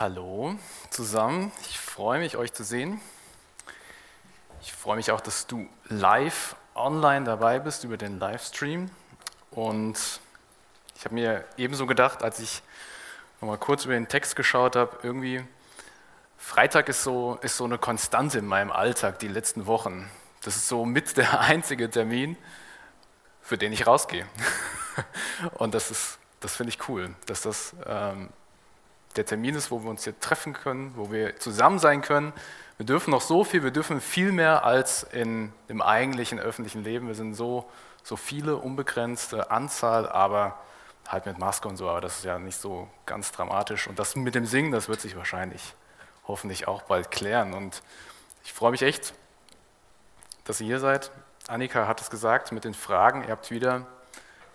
Hallo zusammen, ich freue mich, euch zu sehen. Ich freue mich auch, dass du live online dabei bist über den Livestream. Und ich habe mir ebenso gedacht, als ich nochmal kurz über den Text geschaut habe, irgendwie, Freitag ist so, ist so eine Konstante in meinem Alltag die letzten Wochen. Das ist so mit der einzige Termin, für den ich rausgehe. Und das das finde ich cool, dass das ähm, der Termin ist, wo wir uns hier treffen können, wo wir zusammen sein können. Wir dürfen noch so viel, wir dürfen viel mehr als in dem eigentlichen öffentlichen Leben. Wir sind so, so viele, unbegrenzte Anzahl, aber halt mit Maske und so, aber das ist ja nicht so ganz dramatisch. Und das mit dem Singen, das wird sich wahrscheinlich hoffentlich auch bald klären. Und ich freue mich echt, dass ihr hier seid. Annika hat es gesagt mit den Fragen. Ihr habt wieder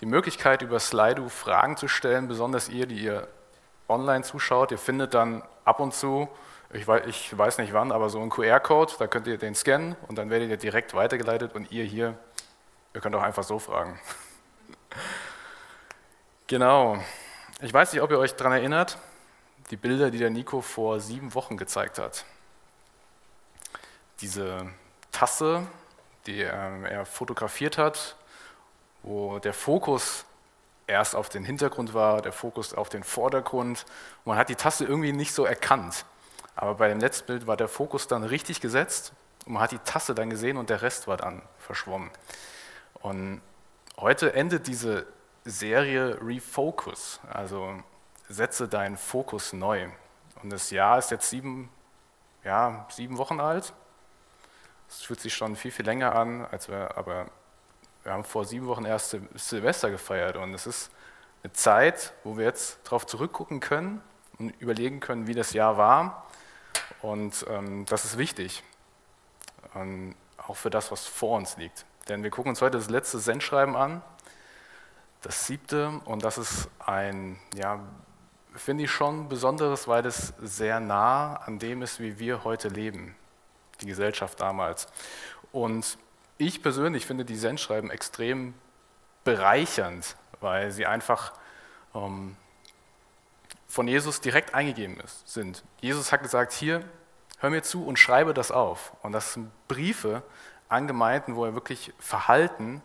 die Möglichkeit, über Slido Fragen zu stellen, besonders ihr, die ihr online zuschaut, ihr findet dann ab und zu, ich weiß, ich weiß nicht wann, aber so einen QR-Code, da könnt ihr den scannen und dann werdet ihr direkt weitergeleitet und ihr hier, ihr könnt auch einfach so fragen. genau. Ich weiß nicht, ob ihr euch daran erinnert, die Bilder, die der Nico vor sieben Wochen gezeigt hat. Diese Tasse, die er fotografiert hat, wo der Fokus erst auf den Hintergrund war, der Fokus auf den Vordergrund. Und man hat die Tasse irgendwie nicht so erkannt. Aber bei dem letzten Bild war der Fokus dann richtig gesetzt und man hat die Tasse dann gesehen und der Rest war dann verschwommen. Und heute endet diese Serie Refocus, also setze deinen Fokus neu. Und das Jahr ist jetzt sieben, ja, sieben Wochen alt. Es fühlt sich schon viel, viel länger an, als wir, aber wir haben vor sieben Wochen erst Silvester gefeiert und es ist eine Zeit, wo wir jetzt darauf zurückgucken können und überlegen können, wie das Jahr war. Und ähm, das ist wichtig, ähm, auch für das, was vor uns liegt. Denn wir gucken uns heute das letzte Sendschreiben an, das siebte, und das ist ein, ja, finde ich schon besonderes, weil es sehr nah an dem ist, wie wir heute leben, die Gesellschaft damals. Und ich persönlich finde die Sendschreiben extrem bereichernd, weil sie einfach ähm, von Jesus direkt eingegeben ist, sind. Jesus hat gesagt, hier, hör mir zu und schreibe das auf. Und das sind Briefe an Gemeinden, wo er wirklich Verhalten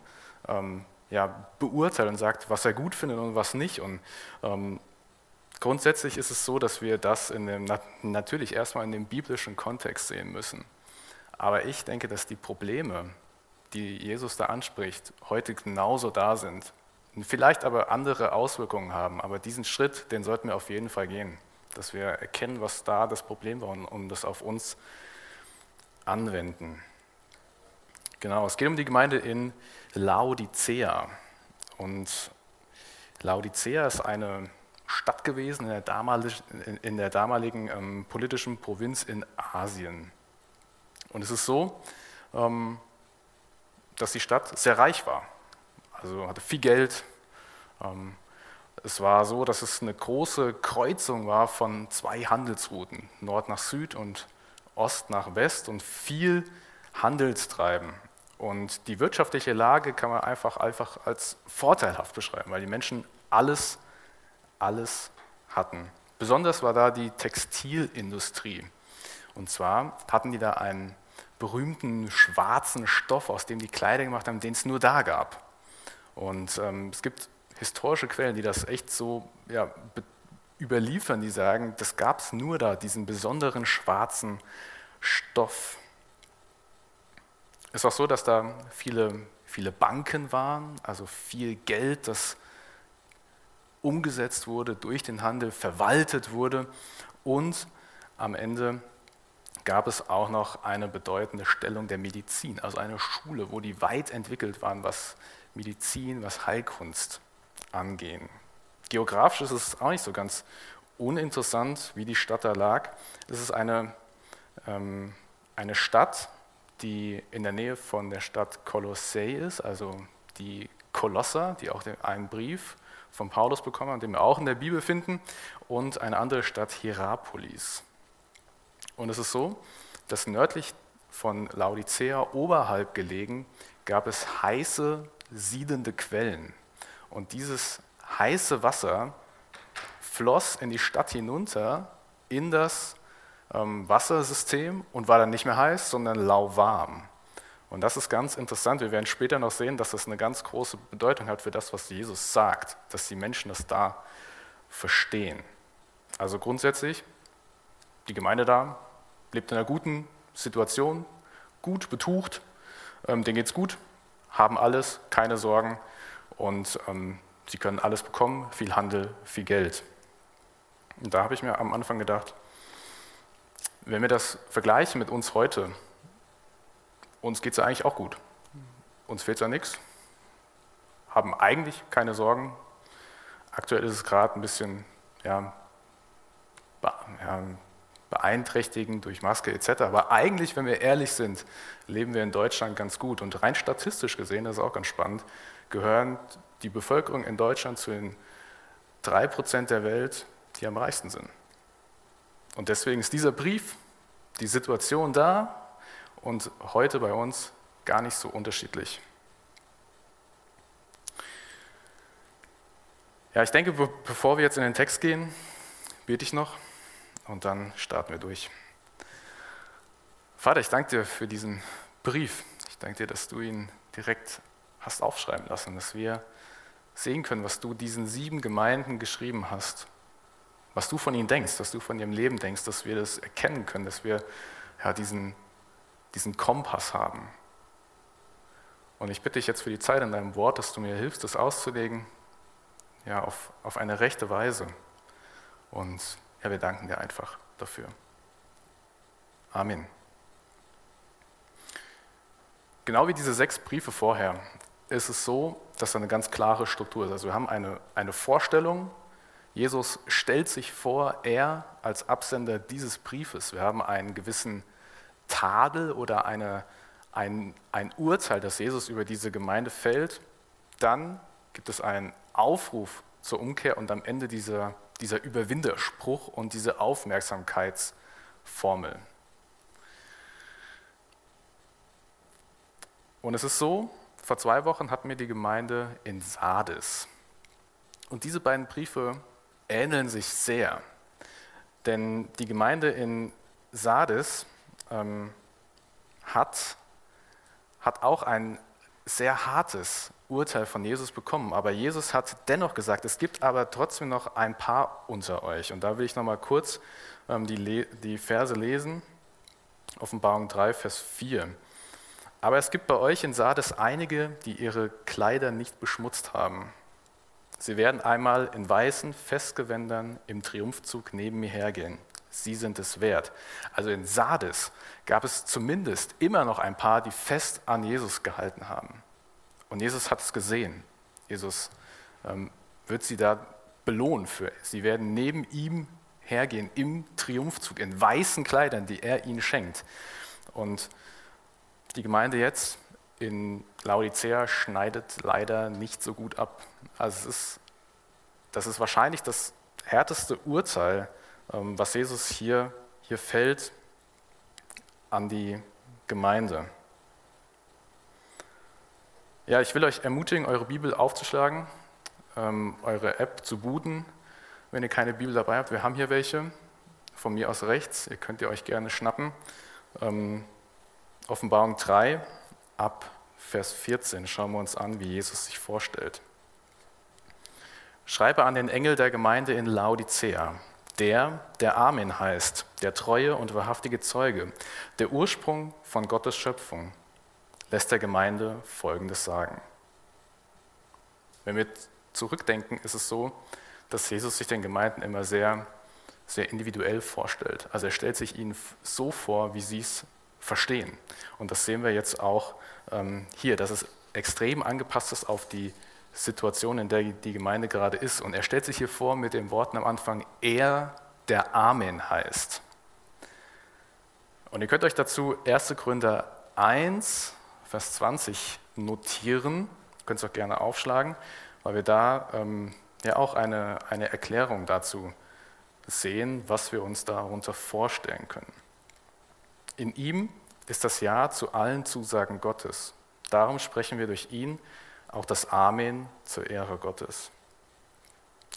ähm, ja, beurteilt und sagt, was er gut findet und was nicht. Und ähm, grundsätzlich ist es so, dass wir das in dem, natürlich erstmal in dem biblischen Kontext sehen müssen. Aber ich denke, dass die Probleme, die Jesus da anspricht, heute genauso da sind. Vielleicht aber andere Auswirkungen haben, aber diesen Schritt, den sollten wir auf jeden Fall gehen, dass wir erkennen, was da das Problem war und, das auf uns anwenden. Genau, es geht um die Gemeinde in Laodicea. Und Laodicea ist eine Stadt gewesen in der damaligen, in der damaligen ähm, politischen Provinz in Asien. Und es ist so, ähm, dass die Stadt sehr reich war. Also hatte viel Geld. Ähm, es war so, dass es eine große Kreuzung war von zwei Handelsrouten, Nord nach Süd und Ost nach West und viel Handelstreiben. Und die wirtschaftliche Lage kann man einfach, einfach als vorteilhaft beschreiben, weil die Menschen alles, alles hatten. Besonders war da die Textilindustrie. Und zwar hatten die da einen berühmten schwarzen Stoff, aus dem die Kleider gemacht haben, den es nur da gab. Und ähm, es gibt historische Quellen, die das echt so ja, überliefern, die sagen, das gab es nur da, diesen besonderen schwarzen Stoff. Es ist auch so, dass da viele, viele Banken waren, also viel Geld, das umgesetzt wurde durch den Handel, verwaltet wurde und am Ende gab es auch noch eine bedeutende Stellung der Medizin, also eine Schule, wo die weit entwickelt waren, was Medizin, was Heilkunst angehen. Geografisch ist es auch nicht so ganz uninteressant, wie die Stadt da lag. Es ist eine, ähm, eine Stadt, die in der Nähe von der Stadt Kolossee ist, also die Kolosser, die auch einen Brief von Paulus bekommen haben, den wir auch in der Bibel finden, und eine andere Stadt Hierapolis. Und es ist so, dass nördlich von Laodicea, oberhalb gelegen, gab es heiße, siedende Quellen. Und dieses heiße Wasser floss in die Stadt hinunter in das ähm, Wassersystem und war dann nicht mehr heiß, sondern lauwarm. Und das ist ganz interessant. Wir werden später noch sehen, dass das eine ganz große Bedeutung hat für das, was Jesus sagt, dass die Menschen das da verstehen. Also grundsätzlich, die Gemeinde da lebt in einer guten Situation, gut betucht, ähm, denen es gut, haben alles, keine Sorgen und ähm, sie können alles bekommen, viel Handel, viel Geld. Und da habe ich mir am Anfang gedacht, wenn wir das vergleichen mit uns heute, uns geht es ja eigentlich auch gut. Uns fehlt ja nichts, haben eigentlich keine Sorgen. Aktuell ist es gerade ein bisschen ja, ja, beeinträchtigend durch Maske etc. Aber eigentlich, wenn wir ehrlich sind, leben wir in Deutschland ganz gut. Und rein statistisch gesehen, das ist auch ganz spannend, gehören die Bevölkerung in Deutschland zu den drei Prozent der Welt, die am reichsten sind. Und deswegen ist dieser Brief, die Situation da und heute bei uns gar nicht so unterschiedlich. Ja, ich denke, bevor wir jetzt in den Text gehen, bete ich noch und dann starten wir durch. Vater, ich danke dir für diesen Brief. Ich danke dir, dass du ihn direkt hast aufschreiben lassen, dass wir sehen können, was du diesen sieben Gemeinden geschrieben hast, was du von ihnen denkst, was du von ihrem Leben denkst, dass wir das erkennen können, dass wir ja, diesen, diesen Kompass haben. Und ich bitte dich jetzt für die Zeit in deinem Wort, dass du mir hilfst, das auszulegen, ja, auf, auf eine rechte Weise. Und ja, wir danken dir einfach dafür. Amen. Genau wie diese sechs Briefe vorher ist es so, dass da eine ganz klare Struktur ist. Also wir haben eine, eine Vorstellung, Jesus stellt sich vor, er als Absender dieses Briefes. Wir haben einen gewissen Tadel oder eine, ein, ein Urteil, das Jesus über diese Gemeinde fällt. Dann gibt es einen Aufruf zur Umkehr und am Ende dieser, dieser Überwinderspruch und diese Aufmerksamkeitsformel. Und es ist so, vor zwei Wochen hatten wir die Gemeinde in Sardes. Und diese beiden Briefe ähneln sich sehr. Denn die Gemeinde in Sardes ähm, hat, hat auch ein sehr hartes Urteil von Jesus bekommen. Aber Jesus hat dennoch gesagt, es gibt aber trotzdem noch ein paar unter euch. Und da will ich nochmal kurz ähm, die, die Verse lesen. Offenbarung 3, Vers 4. Aber es gibt bei euch in Sardes einige, die ihre Kleider nicht beschmutzt haben. Sie werden einmal in weißen Festgewändern im Triumphzug neben mir hergehen. Sie sind es wert. Also in Sardes gab es zumindest immer noch ein paar, die fest an Jesus gehalten haben. Und Jesus hat es gesehen. Jesus ähm, wird sie da belohnen für. Sie werden neben ihm hergehen im Triumphzug, in weißen Kleidern, die er ihnen schenkt. Und die Gemeinde jetzt in Laodicea schneidet leider nicht so gut ab. Also es ist, das ist wahrscheinlich das härteste Urteil, was Jesus hier, hier fällt an die Gemeinde. Ja, ich will euch ermutigen, eure Bibel aufzuschlagen, ähm, eure App zu booten, wenn ihr keine Bibel dabei habt. Wir haben hier welche, von mir aus rechts, ihr könnt ihr euch gerne schnappen. Ähm, Offenbarung 3 ab Vers 14 schauen wir uns an, wie Jesus sich vorstellt. Schreibe an den Engel der Gemeinde in Laodicea, der, der Amen heißt, der treue und wahrhaftige Zeuge, der Ursprung von Gottes Schöpfung, lässt der Gemeinde Folgendes sagen. Wenn wir zurückdenken, ist es so, dass Jesus sich den Gemeinden immer sehr, sehr individuell vorstellt. Also er stellt sich ihnen so vor, wie sie es verstehen. Und das sehen wir jetzt auch ähm, hier, dass es extrem angepasst ist auf die Situation, in der die Gemeinde gerade ist. Und er stellt sich hier vor mit den Worten am Anfang, er, der Amen heißt. Und ihr könnt euch dazu 1. Gründer 1, Vers 20 notieren. Ihr könnt es auch gerne aufschlagen, weil wir da ähm, ja auch eine, eine Erklärung dazu sehen, was wir uns darunter vorstellen können. In ihm ist das Ja zu allen Zusagen Gottes. Darum sprechen wir durch ihn auch das Amen zur Ehre Gottes.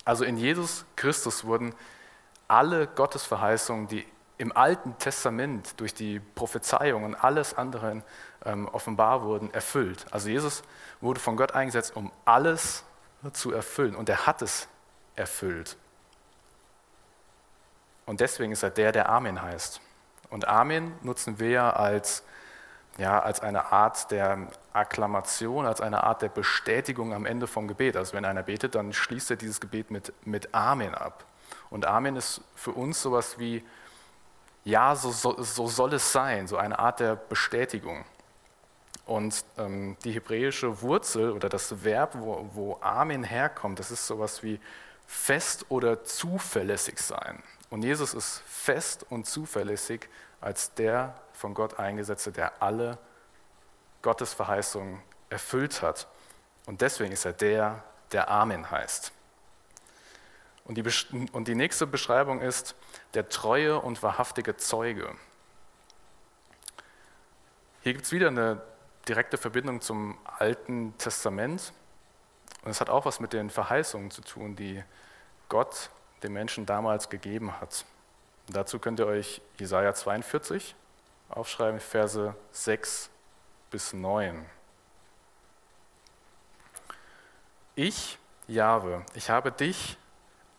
Also in Jesus Christus wurden alle Gottesverheißungen, die im Alten Testament durch die Prophezeiung und alles andere ähm, offenbar wurden, erfüllt. Also Jesus wurde von Gott eingesetzt, um alles zu erfüllen und er hat es erfüllt. Und deswegen ist er der, der Amen heißt. Und Amen nutzen wir als, ja, als eine Art der Akklamation, als eine Art der Bestätigung am Ende vom Gebet. Also wenn einer betet, dann schließt er dieses Gebet mit, mit Amen ab. Und Amen ist für uns sowas wie, ja, so, so, so soll es sein, so eine Art der Bestätigung. Und ähm, die hebräische Wurzel oder das Verb, wo, wo Amen herkommt, das ist sowas wie fest oder zuverlässig sein. Und Jesus ist fest und zuverlässig als der von Gott eingesetzte, der alle Gottes Verheißungen erfüllt hat. Und deswegen ist er der, der Amen heißt. Und die, und die nächste Beschreibung ist der treue und wahrhaftige Zeuge. Hier gibt es wieder eine direkte Verbindung zum Alten Testament. Und es hat auch was mit den Verheißungen zu tun, die Gott den Menschen damals gegeben hat. Und dazu könnt ihr euch Jesaja 42 aufschreiben, Verse 6 bis 9. Ich, Jahwe, ich habe dich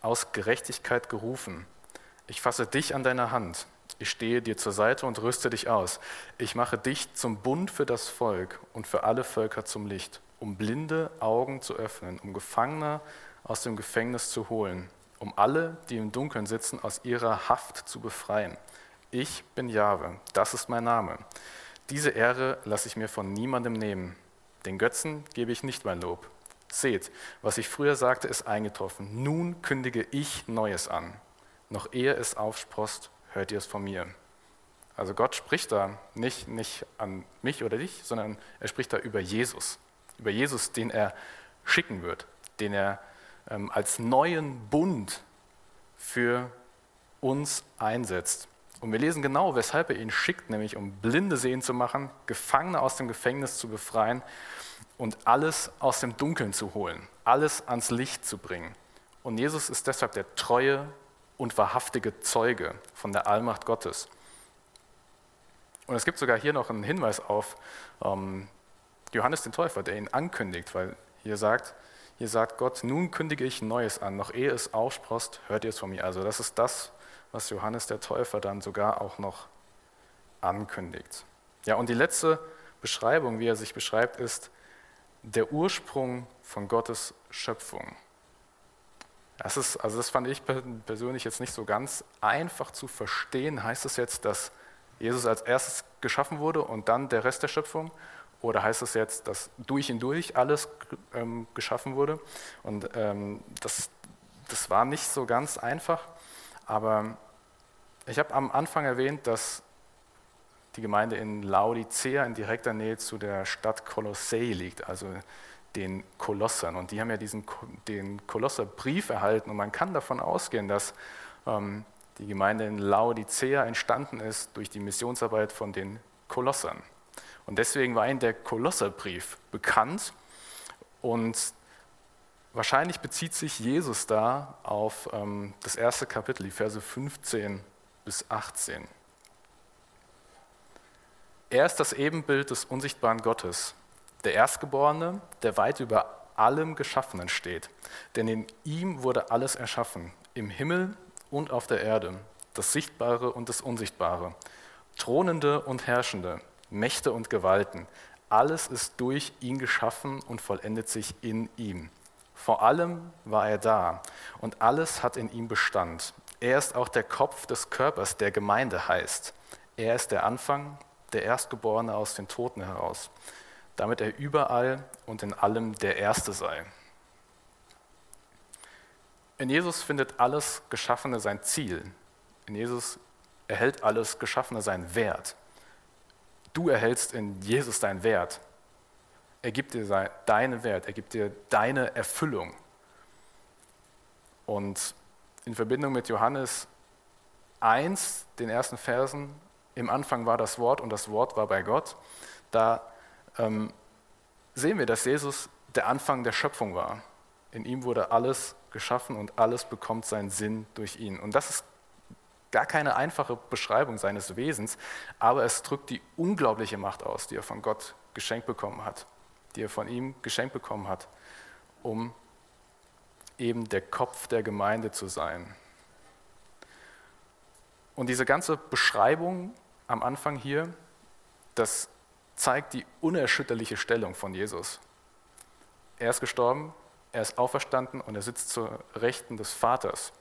aus Gerechtigkeit gerufen. Ich fasse dich an deine Hand. Ich stehe dir zur Seite und rüste dich aus. Ich mache dich zum Bund für das Volk und für alle Völker zum Licht, um blinde Augen zu öffnen, um Gefangene aus dem Gefängnis zu holen, um alle, die im Dunkeln sitzen, aus ihrer Haft zu befreien. Ich bin Jahwe, das ist mein Name. Diese Ehre lasse ich mir von niemandem nehmen. Den Götzen gebe ich nicht mein Lob. Seht, was ich früher sagte, ist eingetroffen. Nun kündige ich Neues an. Noch ehe es aufsprost, hört ihr es von mir. Also Gott spricht da nicht, nicht an mich oder dich, sondern er spricht da über Jesus. Über Jesus, den er schicken wird, den er ähm, als neuen Bund für uns einsetzt. Und wir lesen genau, weshalb er ihn schickt, nämlich um Blinde sehen zu machen, Gefangene aus dem Gefängnis zu befreien und alles aus dem Dunkeln zu holen, alles ans Licht zu bringen. Und Jesus ist deshalb der treue und wahrhaftige Zeuge von der Allmacht Gottes. Und es gibt sogar hier noch einen Hinweis auf ähm, Johannes den Täufer, der ihn ankündigt, weil hier sagt, hier sagt Gott, nun kündige ich Neues an, noch ehe es aufsprost, hört ihr es von mir. Also das ist das, was Johannes der Täufer dann sogar auch noch ankündigt. Ja, und die letzte Beschreibung, wie er sich beschreibt, ist, der Ursprung von Gottes Schöpfung. Das, ist, also das fand ich persönlich jetzt nicht so ganz einfach zu verstehen. Heißt es jetzt, dass Jesus als erstes geschaffen wurde und dann der Rest der Schöpfung? Oder heißt es jetzt, dass durch ihn durch alles ähm, geschaffen wurde? Und ähm, das, das war nicht so ganz einfach. Aber ich habe am Anfang erwähnt, dass die Gemeinde in Laodicea in direkter Nähe zu der Stadt Kolossee liegt, also den Kolossern. Und die haben ja diesen, den Kolosserbrief erhalten und man kann davon ausgehen, dass ähm, die Gemeinde in Laodicea entstanden ist durch die Missionsarbeit von den Kolossern. Und deswegen war ihnen der Kolosserbrief bekannt und wahrscheinlich bezieht sich Jesus da auf ähm, das erste Kapitel, die Verse 15 bis 18. Er ist das Ebenbild des unsichtbaren Gottes, der Erstgeborene, der weit über allem Geschaffenen steht. Denn in ihm wurde alles erschaffen, im Himmel und auf der Erde, das Sichtbare und das Unsichtbare, Thronende und Herrschende, Mächte und Gewalten. Alles ist durch ihn geschaffen und vollendet sich in ihm. Vor allem war er da und alles hat in ihm Bestand. Er ist auch der Kopf des Körpers, der Gemeinde heißt. Er ist der Anfang, der Erstgeborene aus den Toten heraus, damit er überall und in allem der Erste sei. In Jesus findet alles Geschaffene sein Ziel. In Jesus erhält alles Geschaffene seinen Wert. Du erhältst in Jesus deinen Wert. Er gibt dir deinen Wert, er gibt dir deine Erfüllung. Und in Verbindung mit Johannes 1, den ersten Versen, im Anfang war das Wort und das Wort war bei Gott, da ähm, sehen wir, dass Jesus der Anfang der Schöpfung war. In ihm wurde alles geschaffen und alles bekommt seinen Sinn durch ihn. Und das ist gar keine einfache Beschreibung seines Wesens, aber es drückt die unglaubliche Macht aus, die er von Gott geschenkt bekommen hat, die er von ihm geschenkt bekommen hat, um eben der Kopf der Gemeinde zu sein. Und diese ganze Beschreibung am Anfang hier, das zeigt die unerschütterliche Stellung von Jesus. Er ist gestorben, er ist auferstanden und er sitzt zur Rechten des Vaters.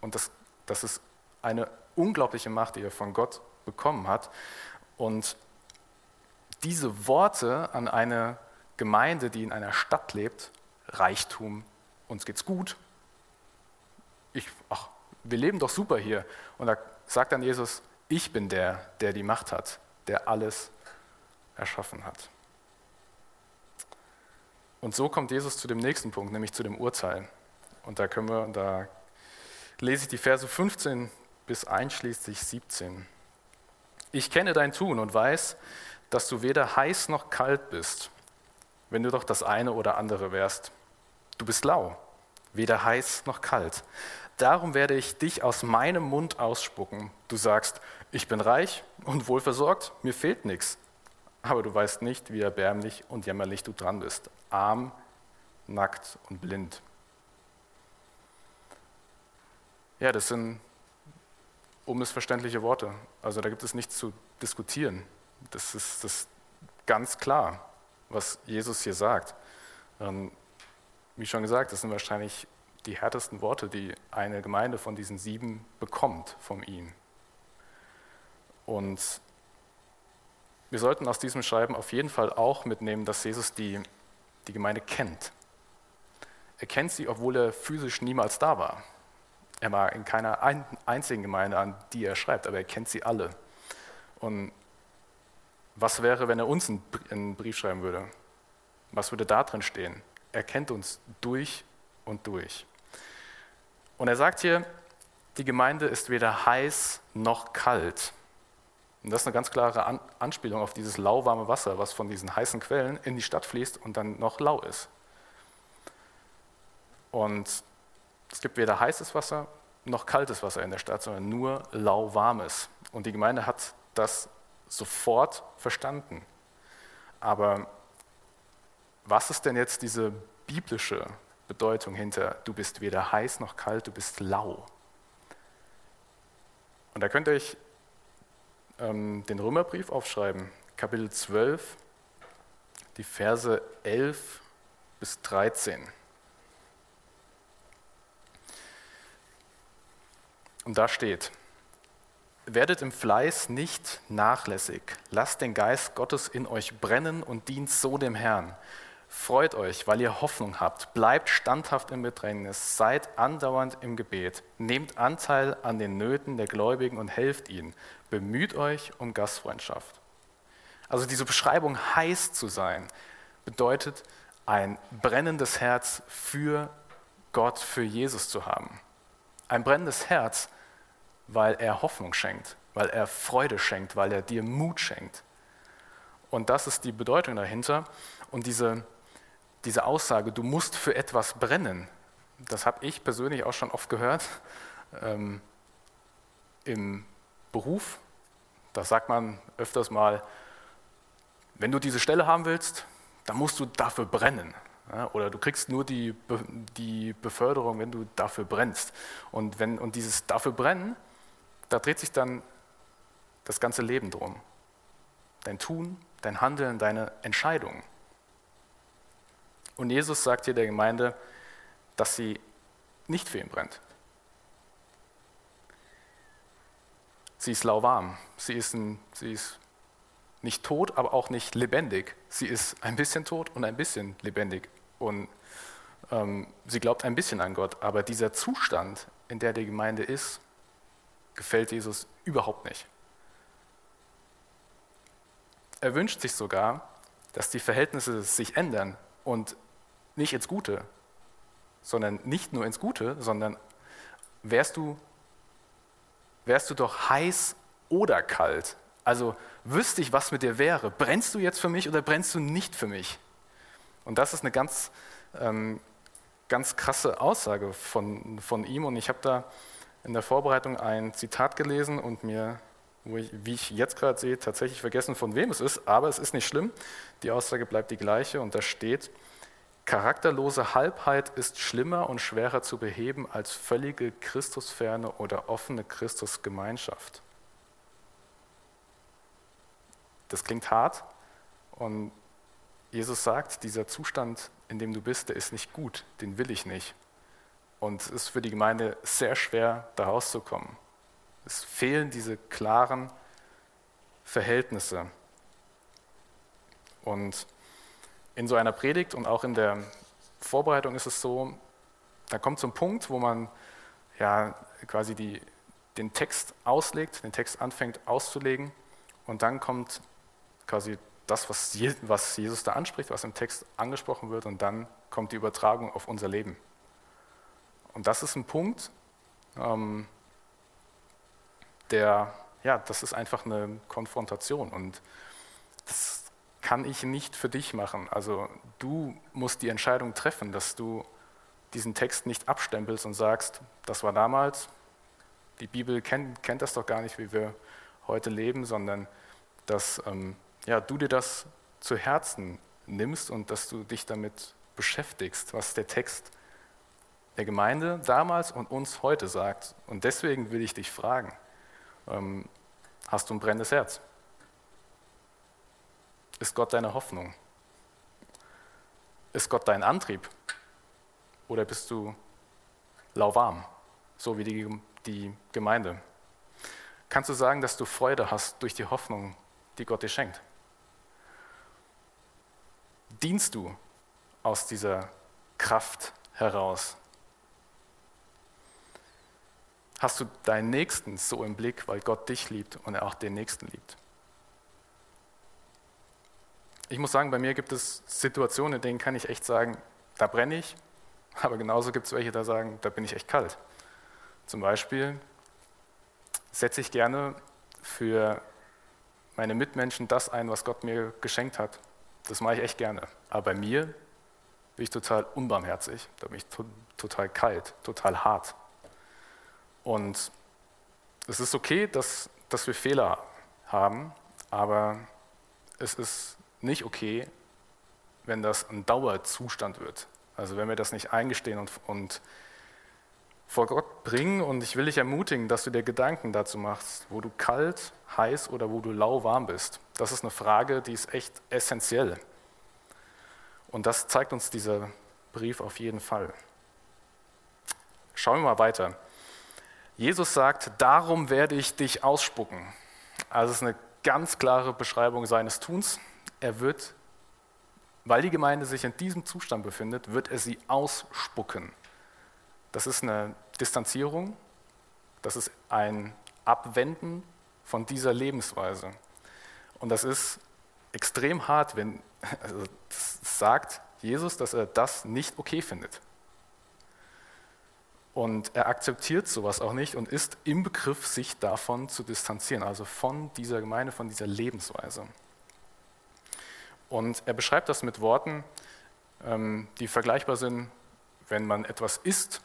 Und das, das ist eine unglaubliche Macht, die er von Gott bekommen hat. Und diese Worte an eine Gemeinde, die in einer Stadt lebt, Reichtum, uns geht's gut, ich, ach, wir leben doch super hier. Und da sagt dann Jesus, ich bin der, der die Macht hat, der alles erschaffen hat. Und so kommt Jesus zu dem nächsten Punkt, nämlich zu dem Urteil. Und da können wir, da lese ich die Verse 15 bis einschließlich 17. Ich kenne dein Tun und weiß, dass du weder heiß noch kalt bist, wenn du doch das eine oder andere wärst. Du bist lau, weder heiß noch kalt. Darum werde ich dich aus meinem Mund ausspucken. Du sagst, ich bin reich und wohlversorgt, mir fehlt nichts. Aber du weißt nicht, wie erbärmlich und jämmerlich du dran bist. Arm, nackt und blind. Ja, das sind unmissverständliche Worte. Also da gibt es nichts zu diskutieren. Das ist das ganz klar, was Jesus hier sagt. Ähm, wie schon gesagt, das sind wahrscheinlich die härtesten Worte, die eine Gemeinde von diesen sieben bekommt von ihm. Und wir sollten aus diesem Schreiben auf jeden Fall auch mitnehmen, dass Jesus die, die Gemeinde kennt. Er kennt sie, obwohl er physisch niemals da war. Er war in keiner einzigen Gemeinde, an die er schreibt, aber er kennt sie alle. Und was wäre, wenn er uns einen Brief schreiben würde? Was würde da drin stehen? Er kennt uns durch und durch. Und er sagt hier, die Gemeinde ist weder heiß noch kalt. Und das ist eine ganz klare Anspielung auf dieses lauwarme Wasser, was von diesen heißen Quellen in die Stadt fließt und dann noch lau ist. Und es gibt weder heißes Wasser noch kaltes Wasser in der Stadt, sondern nur lauwarmes. Und die Gemeinde hat das sofort verstanden. Aber was ist denn jetzt diese biblische Bedeutung hinter, du bist weder heiß noch kalt, du bist lau? Und da könnt ihr euch ähm, den Römerbrief aufschreiben, Kapitel 12, die Verse 11 bis 13. Und da steht, werdet im Fleiß nicht nachlässig, lasst den Geist Gottes in euch brennen und dient so dem Herrn. Freut euch, weil ihr Hoffnung habt, bleibt standhaft im Bedrängnis, seid andauernd im Gebet, nehmt Anteil an den Nöten der Gläubigen und helft ihnen, bemüht euch um Gastfreundschaft. Also diese Beschreibung heiß zu sein, bedeutet ein brennendes Herz für Gott, für Jesus zu haben. Ein brennendes Herz, weil er Hoffnung schenkt, weil er Freude schenkt, weil er dir Mut schenkt. Und das ist die Bedeutung dahinter. Und diese, diese Aussage, du musst für etwas brennen, das habe ich persönlich auch schon oft gehört. Ähm, Im Beruf, da sagt man öfters mal, wenn du diese Stelle haben willst, dann musst du dafür brennen. Oder du kriegst nur die, die Beförderung, wenn du dafür brennst. Und, wenn, und dieses dafür brennen, da dreht sich dann das ganze Leben drum. Dein Tun, dein Handeln, deine Entscheidungen. Und Jesus sagt hier der Gemeinde, dass sie nicht für ihn brennt. Sie ist lauwarm, sie ist, ein, sie ist nicht tot, aber auch nicht lebendig. Sie ist ein bisschen tot und ein bisschen lebendig. Und ähm, sie glaubt ein bisschen an Gott. Aber dieser Zustand, in der die Gemeinde ist, gefällt Jesus überhaupt nicht. Er wünscht sich sogar, dass die Verhältnisse sich ändern und nicht ins Gute, sondern nicht nur ins Gute, sondern wärst du, wärst du doch heiß oder kalt, also wüsste ich, was mit dir wäre. Brennst du jetzt für mich oder brennst du nicht für mich? Und das ist eine ganz, ähm, ganz krasse Aussage von, von ihm. Und ich habe da in der Vorbereitung ein Zitat gelesen und mir, ich, wie ich jetzt gerade sehe, tatsächlich vergessen, von wem es ist, aber es ist nicht schlimm. Die Aussage bleibt die gleiche und da steht, charakterlose Halbheit ist schlimmer und schwerer zu beheben als völlige Christusferne oder offene Christusgemeinschaft. Das klingt hart und Jesus sagt, dieser Zustand, in dem du bist, der ist nicht gut, den will ich nicht. Und es ist für die Gemeinde sehr schwer, da rauszukommen. Es fehlen diese klaren Verhältnisse. Und in so einer Predigt und auch in der Vorbereitung ist es so, da kommt so ein Punkt, wo man ja quasi die, den Text auslegt, den Text anfängt auszulegen und dann kommt quasi das, was Jesus da anspricht, was im Text angesprochen wird und dann kommt die Übertragung auf unser Leben. Und das ist ein Punkt, ähm, der, ja, das ist einfach eine Konfrontation und das kann ich nicht für dich machen. Also du musst die Entscheidung treffen, dass du diesen Text nicht abstempelst und sagst, das war damals, die Bibel kennt, kennt das doch gar nicht, wie wir heute leben, sondern dass ähm, ja, du dir das zu Herzen nimmst und dass du dich damit beschäftigst, was der Text der Gemeinde damals und uns heute sagt. Und deswegen will ich dich fragen, ähm, hast du ein brennendes Herz? Ist Gott deine Hoffnung? Ist Gott dein Antrieb? Oder bist du lauwarm, so wie die, die Gemeinde? Kannst du sagen, dass du Freude hast durch die Hoffnung, die Gott dir schenkt? Dienst du aus dieser Kraft heraus? hast du deinen Nächsten so im Blick, weil Gott dich liebt und er auch den Nächsten liebt. Ich muss sagen, bei mir gibt es Situationen, in denen kann ich echt sagen, da brenne ich, aber genauso gibt es welche, da sagen, da bin ich echt kalt. Zum Beispiel setze ich gerne für meine Mitmenschen das ein, was Gott mir geschenkt hat. Das mache ich echt gerne. Aber bei mir bin ich total unbarmherzig, da bin ich total kalt, total hart. Und es ist okay, dass, dass wir Fehler haben, aber es ist nicht okay, wenn das ein Dauerzustand wird. Also wenn wir das nicht eingestehen und, und vor Gott bringen. Und ich will dich ermutigen, dass du dir Gedanken dazu machst, wo du kalt, heiß oder wo du lauwarm bist. Das ist eine Frage, die ist echt essentiell. Und das zeigt uns dieser Brief auf jeden Fall. Schauen wir mal weiter. Jesus sagt, darum werde ich dich ausspucken. Also es ist eine ganz klare Beschreibung seines Tuns. Er wird, weil die Gemeinde sich in diesem Zustand befindet, wird er sie ausspucken. Das ist eine Distanzierung, das ist ein Abwenden von dieser Lebensweise. Und das ist extrem hart, wenn also sagt Jesus, dass er das nicht okay findet. Und er akzeptiert sowas auch nicht und ist im Begriff, sich davon zu distanzieren, also von dieser Gemeinde, von dieser Lebensweise. Und er beschreibt das mit Worten, ähm, die vergleichbar sind, wenn man etwas isst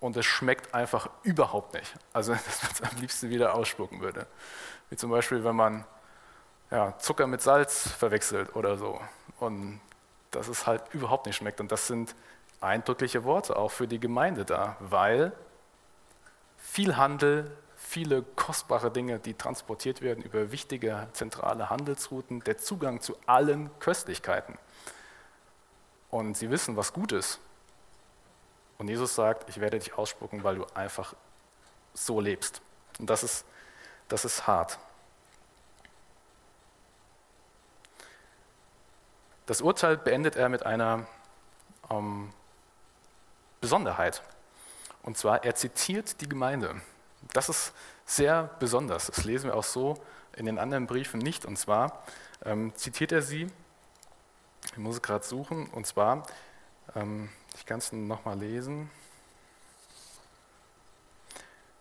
und es schmeckt einfach überhaupt nicht. Also, dass man es am liebsten wieder ausspucken würde. Wie zum Beispiel, wenn man ja, Zucker mit Salz verwechselt oder so. Und dass es halt überhaupt nicht schmeckt. Und das sind eindrückliche Worte auch für die Gemeinde da, weil viel Handel, viele kostbare Dinge, die transportiert werden über wichtige zentrale Handelsrouten, der Zugang zu allen Köstlichkeiten. Und sie wissen, was gut ist. Und Jesus sagt, ich werde dich ausspucken, weil du einfach so lebst. Und das ist, das ist hart. Das Urteil beendet er mit einer ähm, Besonderheit. Und zwar, er zitiert die Gemeinde. Das ist sehr besonders. Das lesen wir auch so in den anderen Briefen nicht. Und zwar ähm, zitiert er sie, ich muss es gerade suchen, und zwar, ähm, ich kann es nochmal lesen,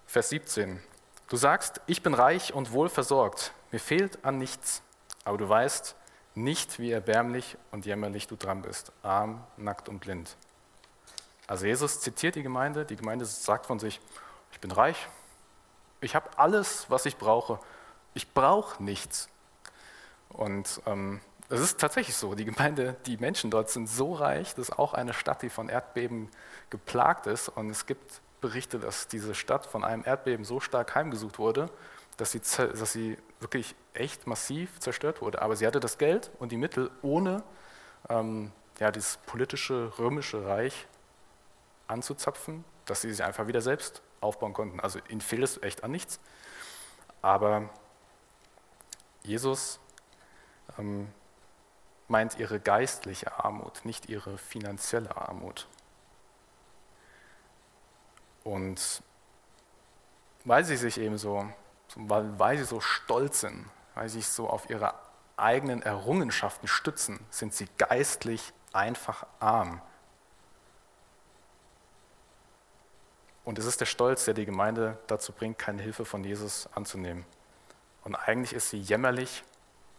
Vers 17. Du sagst, ich bin reich und wohl versorgt, mir fehlt an nichts, aber du weißt nicht, wie erbärmlich und jämmerlich du dran bist, arm, nackt und blind. Also Jesus zitiert die Gemeinde, die Gemeinde sagt von sich, ich bin reich, ich habe alles, was ich brauche, ich brauche nichts. Und ähm, es ist tatsächlich so, die Gemeinde, die Menschen dort sind so reich, das ist auch eine Stadt, die von Erdbeben geplagt ist. Und es gibt Berichte, dass diese Stadt von einem Erdbeben so stark heimgesucht wurde, dass sie, dass sie wirklich echt massiv zerstört wurde. Aber sie hatte das Geld und die Mittel, ohne ähm, ja, dieses politische römische Reich anzuzapfen, dass sie sich einfach wieder selbst aufbauen konnten. Also ihnen fehlt es echt an nichts. Aber Jesus ähm, meint ihre geistliche Armut, nicht ihre finanzielle Armut. Und weil sie sich eben so, weil, weil sie so stolz sind, weil sie sich so auf ihre eigenen Errungenschaften stützen, sind sie geistlich einfach arm. Und es ist der Stolz, der die Gemeinde dazu bringt, keine Hilfe von Jesus anzunehmen. Und eigentlich ist sie jämmerlich,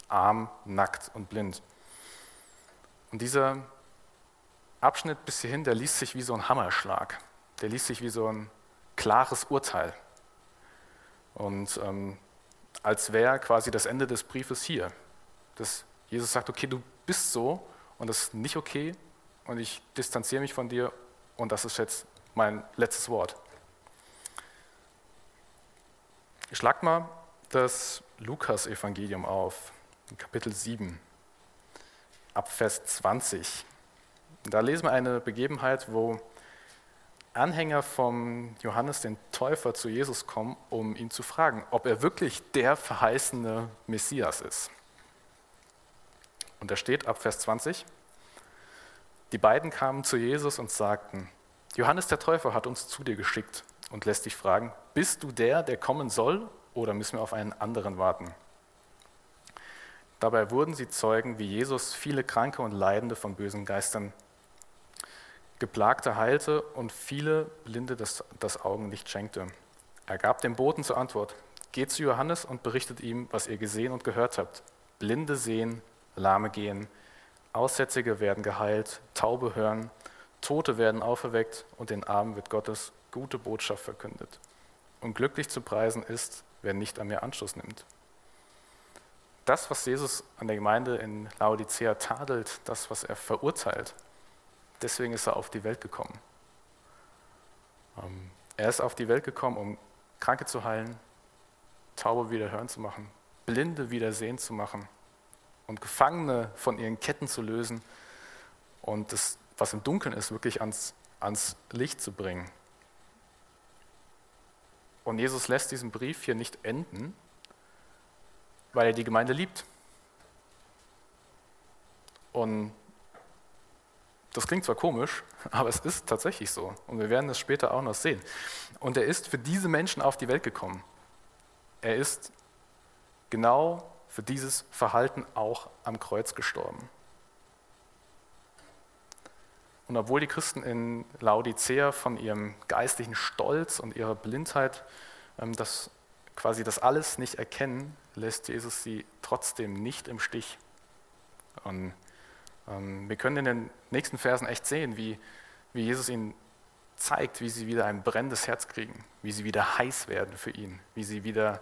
arm, nackt und blind. Und dieser Abschnitt bis hierhin, der liest sich wie so ein Hammerschlag. Der liest sich wie so ein klares Urteil. Und ähm, als wäre quasi das Ende des Briefes hier. Dass Jesus sagt, okay, du bist so und das ist nicht okay und ich distanziere mich von dir und das ist jetzt mein letztes Wort. Schlag mal das Lukas-Evangelium auf, Kapitel 7 ab Vers 20. Da lesen wir eine Begebenheit, wo Anhänger vom Johannes den Täufer zu Jesus kommen, um ihn zu fragen, ob er wirklich der verheißene Messias ist. Und da steht ab Vers 20, die beiden kamen zu Jesus und sagten, Johannes der Täufer hat uns zu dir geschickt und lässt dich fragen, bist du der, der kommen soll, oder müssen wir auf einen anderen warten? Dabei wurden sie Zeugen, wie Jesus viele Kranke und Leidende von bösen Geistern Geplagte heilte und viele Blinde das, das Augenlicht schenkte. Er gab dem Boten zur Antwort, geht zu Johannes und berichtet ihm, was ihr gesehen und gehört habt. Blinde sehen, Lahme gehen, Aussätzige werden geheilt, Taube hören, Tote werden auferweckt und den Armen wird Gottes gute Botschaft verkündet. Und glücklich zu preisen ist, wer nicht an mir Anschluss nimmt das, was Jesus an der Gemeinde in Laodicea tadelt, das, was er verurteilt, deswegen ist er auf die Welt gekommen. Ähm, er ist auf die Welt gekommen, um Kranke zu heilen, Taube wieder hören zu machen, Blinde wieder sehen zu machen und Gefangene von ihren Ketten zu lösen und das, was im Dunkeln ist, wirklich ans, ans Licht zu bringen. Und Jesus lässt diesen Brief hier nicht enden, weil er die Gemeinde liebt. Und das klingt zwar komisch, aber es ist tatsächlich so. Und wir werden das später auch noch sehen. Und er ist für diese Menschen auf die Welt gekommen. Er ist genau für dieses Verhalten auch am Kreuz gestorben. Und obwohl die Christen in Laodicea von ihrem geistlichen Stolz und ihrer Blindheit ähm, das quasi das alles nicht erkennen, lässt Jesus sie trotzdem nicht im Stich. Und ähm, wir können in den nächsten Versen echt sehen, wie, wie Jesus ihnen zeigt, wie sie wieder ein brennendes Herz kriegen, wie sie wieder heiß werden für ihn, wie sie wieder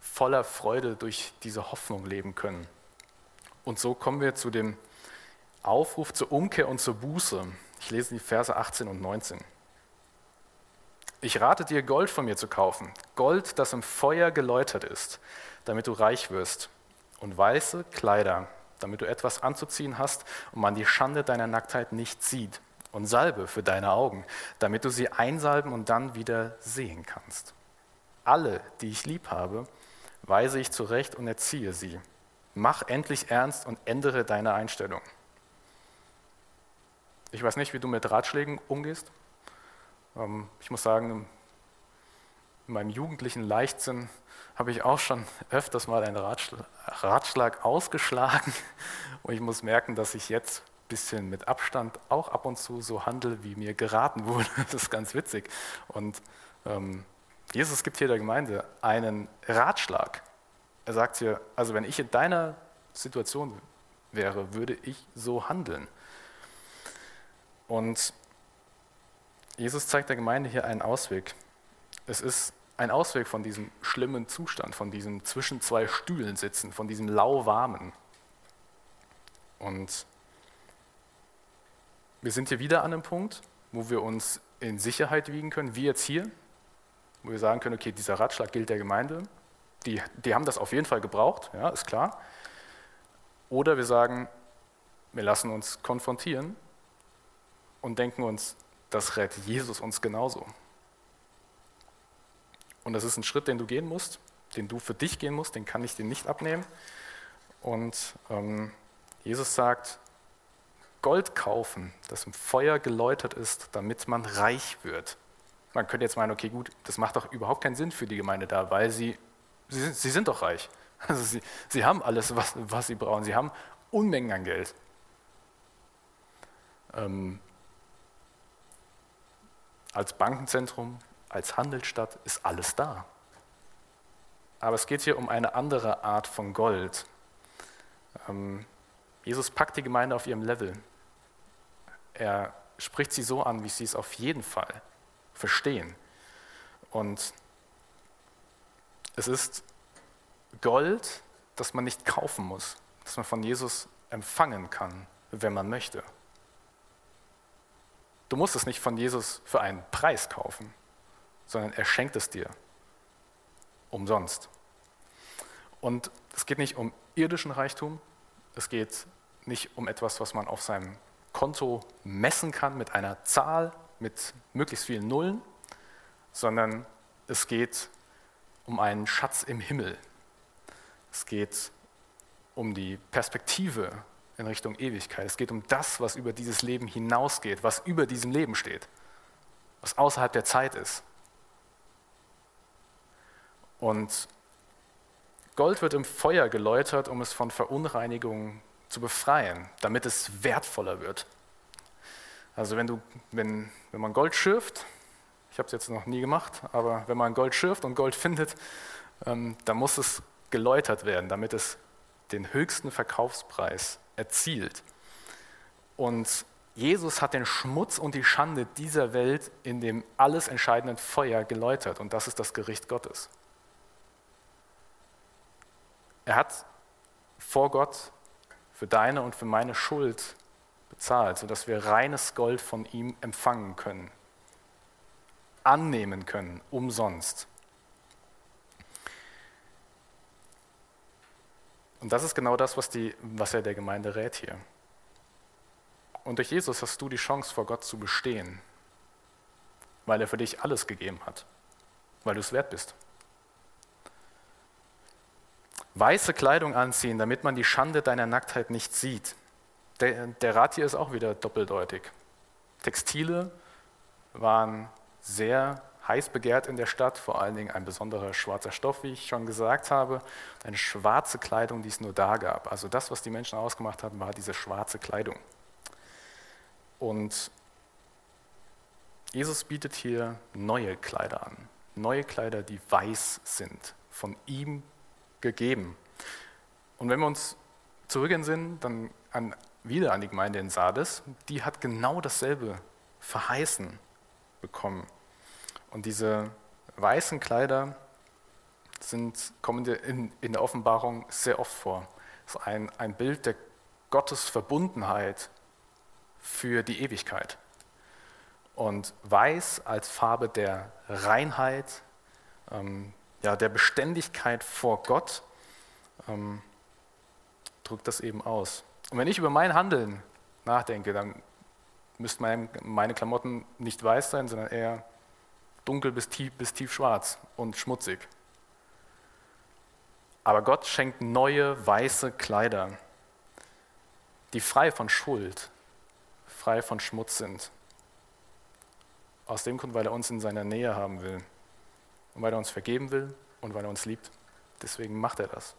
voller Freude durch diese Hoffnung leben können. Und so kommen wir zu dem Aufruf zur Umkehr und zur Buße. Ich lese die Verse 18 und 19. Ich rate dir, Gold von mir zu kaufen, Gold, das im Feuer geläutert ist, damit du reich wirst, und weiße Kleider, damit du etwas anzuziehen hast und man die Schande deiner Nacktheit nicht sieht, und Salbe für deine Augen, damit du sie einsalben und dann wieder sehen kannst. Alle, die ich lieb habe, weise ich zurecht und erziehe sie. Mach endlich ernst und ändere deine Einstellung. Ich weiß nicht, wie du mit Ratschlägen umgehst. Ähm, ich muss sagen, in meinem jugendlichen Leichtsinn habe ich auch schon öfters mal einen Ratschlag ausgeschlagen und ich muss merken, dass ich jetzt ein bisschen mit Abstand auch ab und zu so handle, wie mir geraten wurde. Das ist ganz witzig. Und ähm, Jesus gibt hier der Gemeinde einen Ratschlag. Er sagt hier, also wenn ich in deiner Situation wäre, würde ich so handeln. Und Jesus zeigt der Gemeinde hier einen Ausweg. es ist ein Ausweg von diesem schlimmen Zustand, von diesem zwischen zwei Stühlen sitzen, von diesem lauwarmen. Und wir sind hier wieder an einem Punkt, wo wir uns in Sicherheit wiegen können, wie jetzt hier, wo wir sagen können, okay, dieser Ratschlag gilt der Gemeinde, die, die haben das auf jeden Fall gebraucht, ja, ist klar. Oder wir sagen, wir lassen uns konfrontieren und denken uns, das rät Jesus uns genauso. Und das ist ein Schritt, den du gehen musst, den du für dich gehen musst, den kann ich dir nicht abnehmen. Und ähm, Jesus sagt, Gold kaufen, das im Feuer geläutert ist, damit man reich wird. Man könnte jetzt meinen, okay, gut, das macht doch überhaupt keinen Sinn für die Gemeinde da, weil sie, sie, sie sind doch reich. Also sie, sie haben alles, was, was sie brauchen. Sie haben Unmengen an Geld. Ähm, als Bankenzentrum, als Handelsstadt ist alles da. Aber es geht hier um eine andere Art von Gold. Ähm, Jesus packt die Gemeinde auf ihrem Level. Er spricht sie so an, wie sie es auf jeden Fall verstehen. Und es ist Gold, das man nicht kaufen muss, das man von Jesus empfangen kann, wenn man möchte. Du musst es nicht von Jesus für einen Preis kaufen sondern er schenkt es dir umsonst. Und es geht nicht um irdischen Reichtum, es geht nicht um etwas, was man auf seinem Konto messen kann mit einer Zahl, mit möglichst vielen Nullen, sondern es geht um einen Schatz im Himmel. Es geht um die Perspektive in Richtung Ewigkeit. Es geht um das, was über dieses Leben hinausgeht, was über diesem Leben steht, was außerhalb der Zeit ist. Und Gold wird im Feuer geläutert, um es von Verunreinigungen zu befreien, damit es wertvoller wird. Also wenn, du, wenn, wenn man Gold schürft, ich habe es jetzt noch nie gemacht, aber wenn man Gold schürft und Gold findet, ähm, dann muss es geläutert werden, damit es den höchsten Verkaufspreis erzielt. Und Jesus hat den Schmutz und die Schande dieser Welt in dem alles entscheidenden Feuer geläutert und das ist das Gericht Gottes. Er hat vor Gott für deine und für meine Schuld bezahlt, sodass wir reines Gold von ihm empfangen können, annehmen können, umsonst. Und das ist genau das, was, die, was er der Gemeinde rät hier. Und durch Jesus hast du die Chance, vor Gott zu bestehen, weil er für dich alles gegeben hat, weil du es wert bist weiße Kleidung anziehen, damit man die Schande deiner Nacktheit nicht sieht. Der, der Rat hier ist auch wieder doppeldeutig. Textile waren sehr heiß begehrt in der Stadt, vor allen Dingen ein besonderer schwarzer Stoff, wie ich schon gesagt habe, eine schwarze Kleidung, die es nur da gab. Also das, was die Menschen ausgemacht haben, war diese schwarze Kleidung. Und Jesus bietet hier neue Kleider an, neue Kleider, die weiß sind, von ihm gegeben. Und wenn wir uns zurückensinnen, dann an, wieder an die Gemeinde in Sardes, die hat genau dasselbe verheißen bekommen. Und diese weißen Kleider sind, kommen in, in der Offenbarung sehr oft vor. Das ist ein, ein Bild der Gottes Verbundenheit für die Ewigkeit. Und weiß als Farbe der Reinheit, ähm, ja, der Beständigkeit vor Gott ähm, drückt das eben aus. Und wenn ich über mein Handeln nachdenke, dann müssten meine Klamotten nicht weiß sein, sondern eher dunkel bis tief, bis tief schwarz und schmutzig. Aber Gott schenkt neue weiße Kleider, die frei von Schuld, frei von Schmutz sind. Aus dem Grund, weil er uns in seiner Nähe haben will und weil er uns vergeben will und weil er uns liebt. Deswegen macht er das.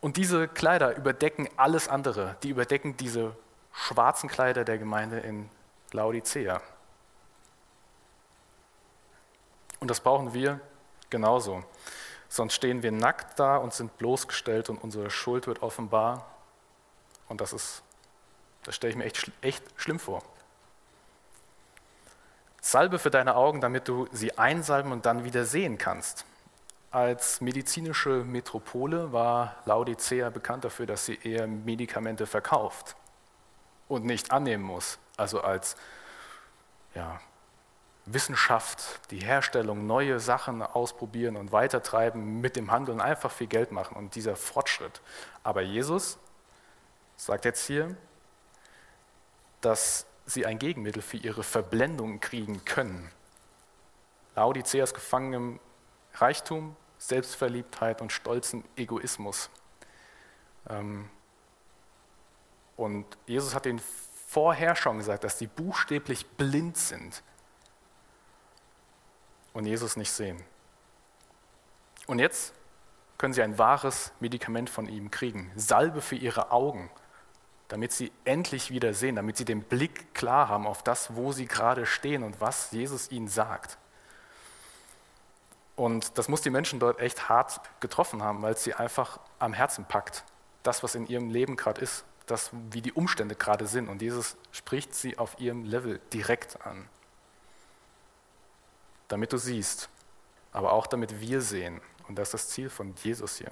Und diese Kleider überdecken alles andere. Die überdecken diese schwarzen Kleider der Gemeinde in Laodicea. Und das brauchen wir genauso. Sonst stehen wir nackt da und sind bloßgestellt und unsere Schuld wird offenbar. Und das ist, das stelle ich mir echt, echt schlimm vor. Salbe für deine Augen, damit du sie einsalben und dann wieder sehen kannst. Als medizinische Metropole war Laodicea bekannt dafür, dass sie eher Medikamente verkauft und nicht annehmen muss. Also als ja, Wissenschaft, die Herstellung, neue Sachen ausprobieren und weitertreiben mit dem Handel und einfach viel Geld machen und dieser Fortschritt. Aber Jesus sagt jetzt hier, dass sie ein Gegenmittel für ihre Verblendung kriegen können. Laodicea ist gefangen im Reichtum, Selbstverliebtheit und stolzen Egoismus. Ähm, und Jesus hat ihnen vorher schon gesagt, dass sie buchstäblich blind sind und Jesus nicht sehen. Und jetzt können sie ein wahres Medikament von ihm kriegen, Salbe für ihre Augen, damit sie endlich wieder sehen, damit sie den Blick klar haben auf das, wo sie gerade stehen und was Jesus ihnen sagt. Und das muss die Menschen dort echt hart getroffen haben, weil es sie einfach am Herzen packt. Das, was in ihrem Leben gerade ist, das, wie die Umstände gerade sind. Und Jesus spricht sie auf ihrem Level direkt an damit du siehst, aber auch damit wir sehen. Und das ist das Ziel von Jesus hier.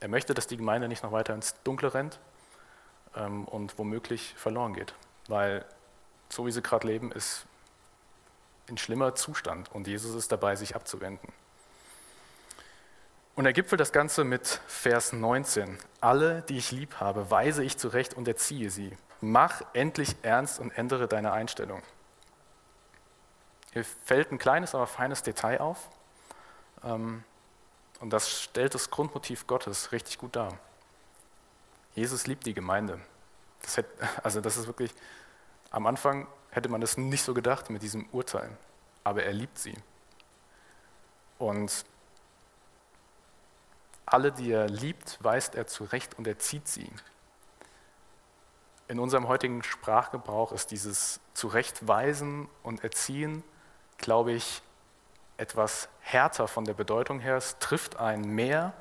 Er möchte, dass die Gemeinde nicht noch weiter ins Dunkle rennt ähm, und womöglich verloren geht, weil so wie sie gerade leben, ist ein schlimmer Zustand und Jesus ist dabei, sich abzuwenden. Und er gipfelt das Ganze mit Vers 19. Alle, die ich lieb habe, weise ich zurecht und erziehe sie. Mach endlich ernst und ändere deine Einstellung. Hier fällt ein kleines, aber feines Detail auf. Ähm, und das stellt das Grundmotiv Gottes richtig gut dar. Jesus liebt die Gemeinde. Das hätte, also das ist wirklich, am Anfang hätte man das nicht so gedacht mit diesem Urteil, aber er liebt sie. Und alle, die er liebt, weist er zurecht und er zieht sie. In unserem heutigen Sprachgebrauch ist dieses Zurechtweisen und Erziehen glaube ich, etwas härter von der Bedeutung her. Es trifft einen mehr,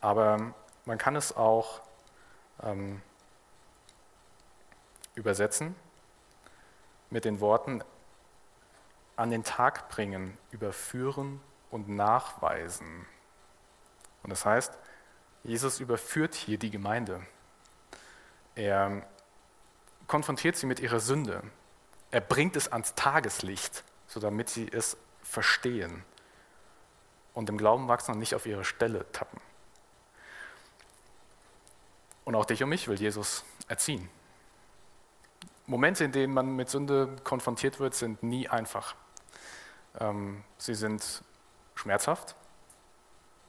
aber man kann es auch ähm, übersetzen mit den Worten an den Tag bringen, überführen und nachweisen. Und das heißt, Jesus überführt hier die Gemeinde. Er konfrontiert sie mit ihrer Sünde. Er bringt es ans Tageslicht so damit sie es verstehen und im Glauben wachsen und nicht auf ihre Stelle tappen. Und auch dich und mich will Jesus erziehen. Momente, in denen man mit Sünde konfrontiert wird, sind nie einfach. Ähm, sie sind schmerzhaft,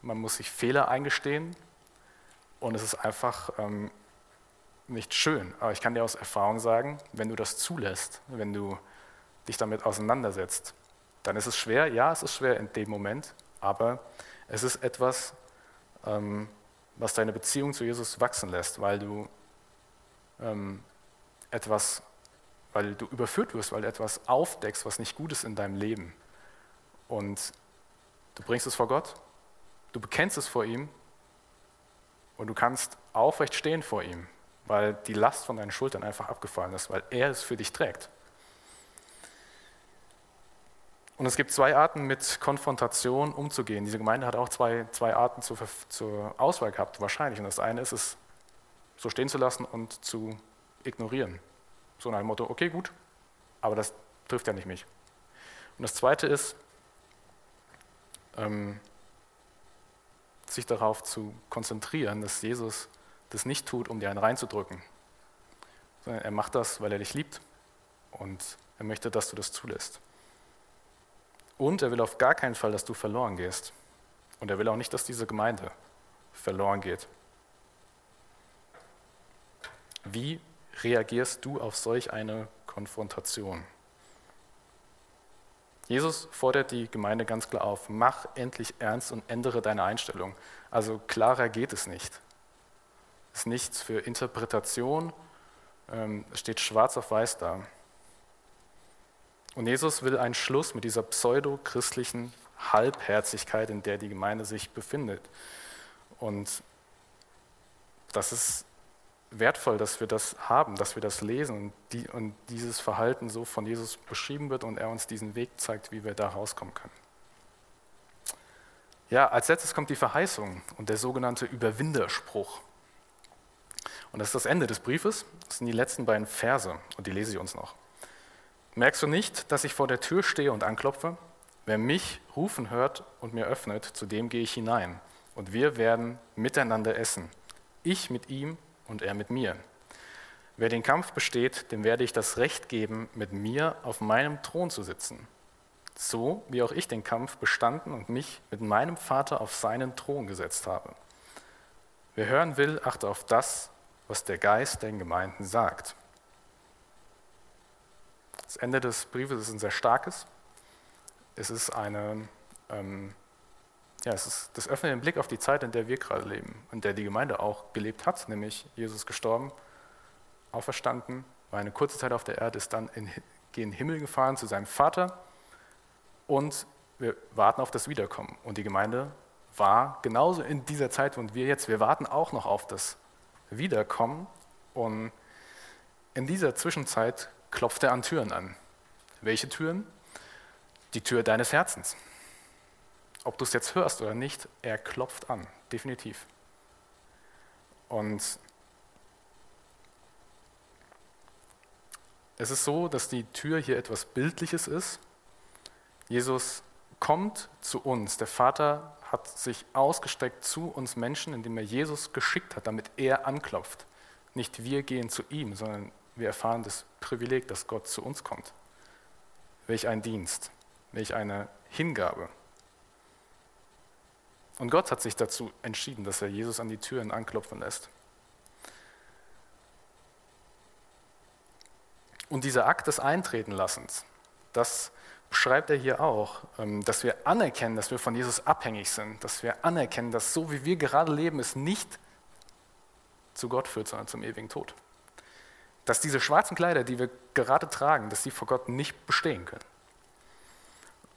man muss sich Fehler eingestehen und es ist einfach ähm, nicht schön. Aber ich kann dir aus Erfahrung sagen, wenn du das zulässt, wenn du dich damit auseinandersetzt, dann ist es schwer. Ja, es ist schwer in dem Moment, aber es ist etwas, ähm, was deine Beziehung zu Jesus wachsen lässt, weil du ähm, etwas, weil du überführt wirst, weil du etwas aufdeckst, was nicht gut ist in deinem Leben. Und du bringst es vor Gott, du bekennst es vor ihm und du kannst aufrecht stehen vor ihm, weil die Last von deinen Schultern einfach abgefallen ist, weil er es für dich trägt. Und es gibt zwei Arten, mit Konfrontation umzugehen. Diese Gemeinde hat auch zwei, zwei Arten zur, zur Auswahl gehabt, wahrscheinlich. Und das eine ist es, so stehen zu lassen und zu ignorieren. So nach dem Motto, okay, gut, aber das trifft ja nicht mich. Und das zweite ist, ähm, sich darauf zu konzentrieren, dass Jesus das nicht tut, um dir einen reinzudrücken, sondern er macht das, weil er dich liebt und er möchte, dass du das zulässt. Und er will auf gar keinen Fall, dass du verloren gehst. Und er will auch nicht, dass diese Gemeinde verloren geht. Wie reagierst du auf solch eine Konfrontation? Jesus fordert die Gemeinde ganz klar auf, mach endlich ernst und ändere deine Einstellung. Also klarer geht es nicht. Es ist nichts für Interpretation, ähm, es steht schwarz auf weiß da. Und Jesus will einen Schluss mit dieser pseudo-christlichen Halbherzigkeit, in der die Gemeinde sich befindet. Und das ist wertvoll, dass wir das haben, dass wir das lesen und, die, und dieses Verhalten so von Jesus beschrieben wird und er uns diesen Weg zeigt, wie wir da rauskommen können. Ja, als letztes kommt die Verheißung und der sogenannte Überwinderspruch. Und das ist das Ende des Briefes. Das sind die letzten beiden Verse und die lese ich uns noch. Merkst du nicht, dass ich vor der Tür stehe und anklopfe? Wer mich rufen hört und mir öffnet, zu dem gehe ich hinein. Und wir werden miteinander essen. Ich mit ihm und er mit mir. Wer den Kampf besteht, dem werde ich das Recht geben, mit mir auf meinem Thron zu sitzen. So wie auch ich den Kampf bestanden und mich mit meinem Vater auf seinen Thron gesetzt habe. Wer hören will, achte auf das, was der Geist den Gemeinden sagt. Das Ende des Briefes ist ein sehr starkes. Es ist eine, ähm, ja, es ist, das öffnet den Blick auf die Zeit, in der wir gerade leben, in der die Gemeinde auch gelebt hat, nämlich Jesus gestorben, auferstanden, war eine kurze Zeit auf der Erde, ist dann in, den Himmel gefahren zu seinem Vater und wir warten auf das Wiederkommen. Und die Gemeinde war genauso in dieser Zeit und wir jetzt, wir warten auch noch auf das Wiederkommen. Und in dieser Zwischenzeit klopft er an Türen an. Welche Türen? Die Tür deines Herzens. Ob du es jetzt hörst oder nicht, er klopft an, definitiv. Und es ist so, dass die Tür hier etwas Bildliches ist. Jesus kommt zu uns. Der Vater hat sich ausgestreckt zu uns Menschen, indem er Jesus geschickt hat, damit er anklopft. Nicht wir gehen zu ihm, sondern wir erfahren das Privileg, dass Gott zu uns kommt. Welch ein Dienst, welch eine Hingabe. Und Gott hat sich dazu entschieden, dass er Jesus an die Türen anklopfen lässt. Und dieser Akt des Eintretenlassens, das beschreibt er hier auch, ähm, dass wir anerkennen, dass wir von Jesus abhängig sind, dass wir anerkennen, dass so wie wir gerade leben, es nicht zu Gott führt, sondern zum ewigen Tod dass diese schwarzen Kleider, die wir gerade tragen, dass sie vor Gott nicht bestehen können.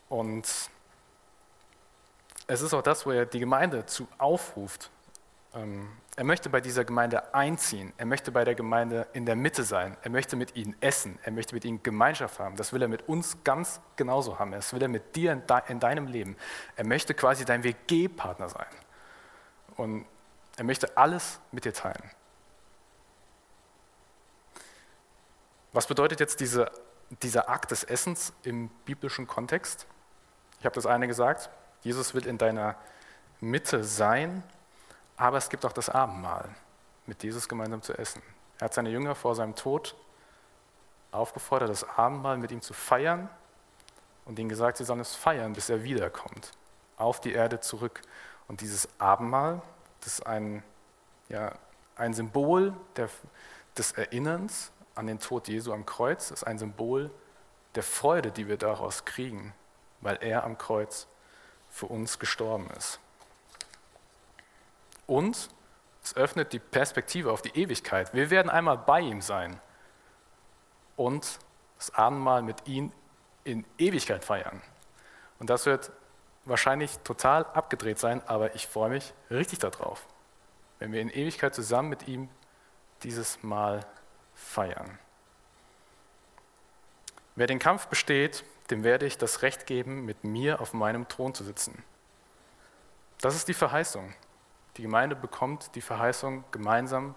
Und es ist auch das, wo er die Gemeinde zu aufruft. Ähm, er möchte bei dieser Gemeinde einziehen. Er möchte bei der Gemeinde in der Mitte sein. Er möchte mit ihnen essen. Er möchte mit ihnen Gemeinschaft haben. Das will er mit uns ganz genauso haben. Das will er mit dir in deinem Leben. Er möchte quasi dein WG-Partner sein. Und er möchte alles mit dir teilen. Was bedeutet jetzt diese, dieser Akt des Essens im biblischen Kontext? Ich habe das eine gesagt, Jesus will in deiner Mitte sein, aber es gibt auch das Abendmahl, mit Jesus gemeinsam zu essen. Er hat seine Jünger vor seinem Tod aufgefordert, das Abendmahl mit ihm zu feiern und ihnen gesagt, sie sollen es feiern, bis er wiederkommt, auf die Erde zurück. Und dieses Abendmahl, das ist ein, ja, ein Symbol der, des Erinnerns an den Tod Jesu am Kreuz ist ein Symbol der Freude, die wir daraus kriegen, weil er am Kreuz für uns gestorben ist. Und es öffnet die Perspektive auf die Ewigkeit. Wir werden einmal bei ihm sein und das Abendmahl mit ihm in Ewigkeit feiern. Und das wird wahrscheinlich total abgedreht sein, aber ich freue mich richtig darauf, wenn wir in Ewigkeit zusammen mit ihm dieses Mal feiern. Wer den Kampf besteht, dem werde ich das Recht geben, mit mir auf meinem Thron zu sitzen. Das ist die Verheißung. Die Gemeinde bekommt die Verheißung, gemeinsam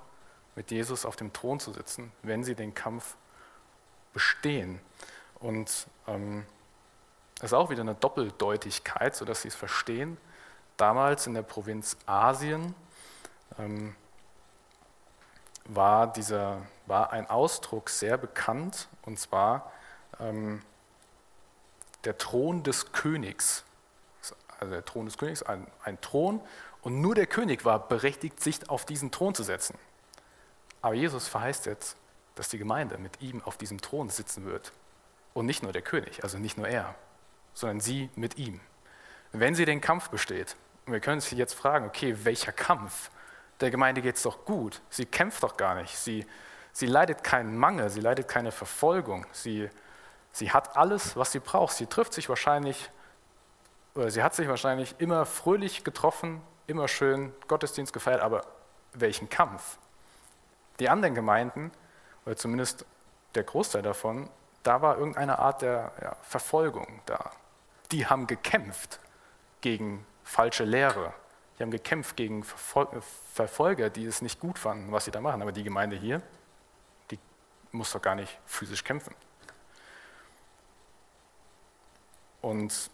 mit Jesus auf dem Thron zu sitzen, wenn sie den Kampf bestehen. Und ähm, ist auch wieder eine Doppeldeutigkeit, sodass sie es verstehen. Damals in der Provinz Asien ähm, war, dieser, war ein Ausdruck sehr bekannt, und zwar ähm, der Thron des Königs. Also der Thron des Königs, ein, ein Thron, und nur der König war berechtigt, sich auf diesen Thron zu setzen. Aber Jesus verheißt jetzt, dass die Gemeinde mit ihm auf diesem Thron sitzen wird. Und nicht nur der König, also nicht nur er, sondern sie mit ihm. Wenn sie den Kampf besteht, und wir können uns jetzt fragen, okay, welcher Kampf? Der Gemeinde geht es doch gut. Sie kämpft doch gar nicht. Sie, sie leidet keinen Mangel. Sie leidet keine Verfolgung. Sie, sie hat alles, was sie braucht. Sie trifft sich wahrscheinlich, oder sie hat sich wahrscheinlich immer fröhlich getroffen, immer schön Gottesdienst gefeiert. Aber welchen Kampf? Die anderen Gemeinden, oder zumindest der Großteil davon, da war irgendeine Art der ja, Verfolgung da. Die haben gekämpft gegen falsche Lehre. Die haben gekämpft gegen Verfolger, die es nicht gut fanden, was sie da machen. Aber die Gemeinde hier, die muss doch gar nicht physisch kämpfen. Und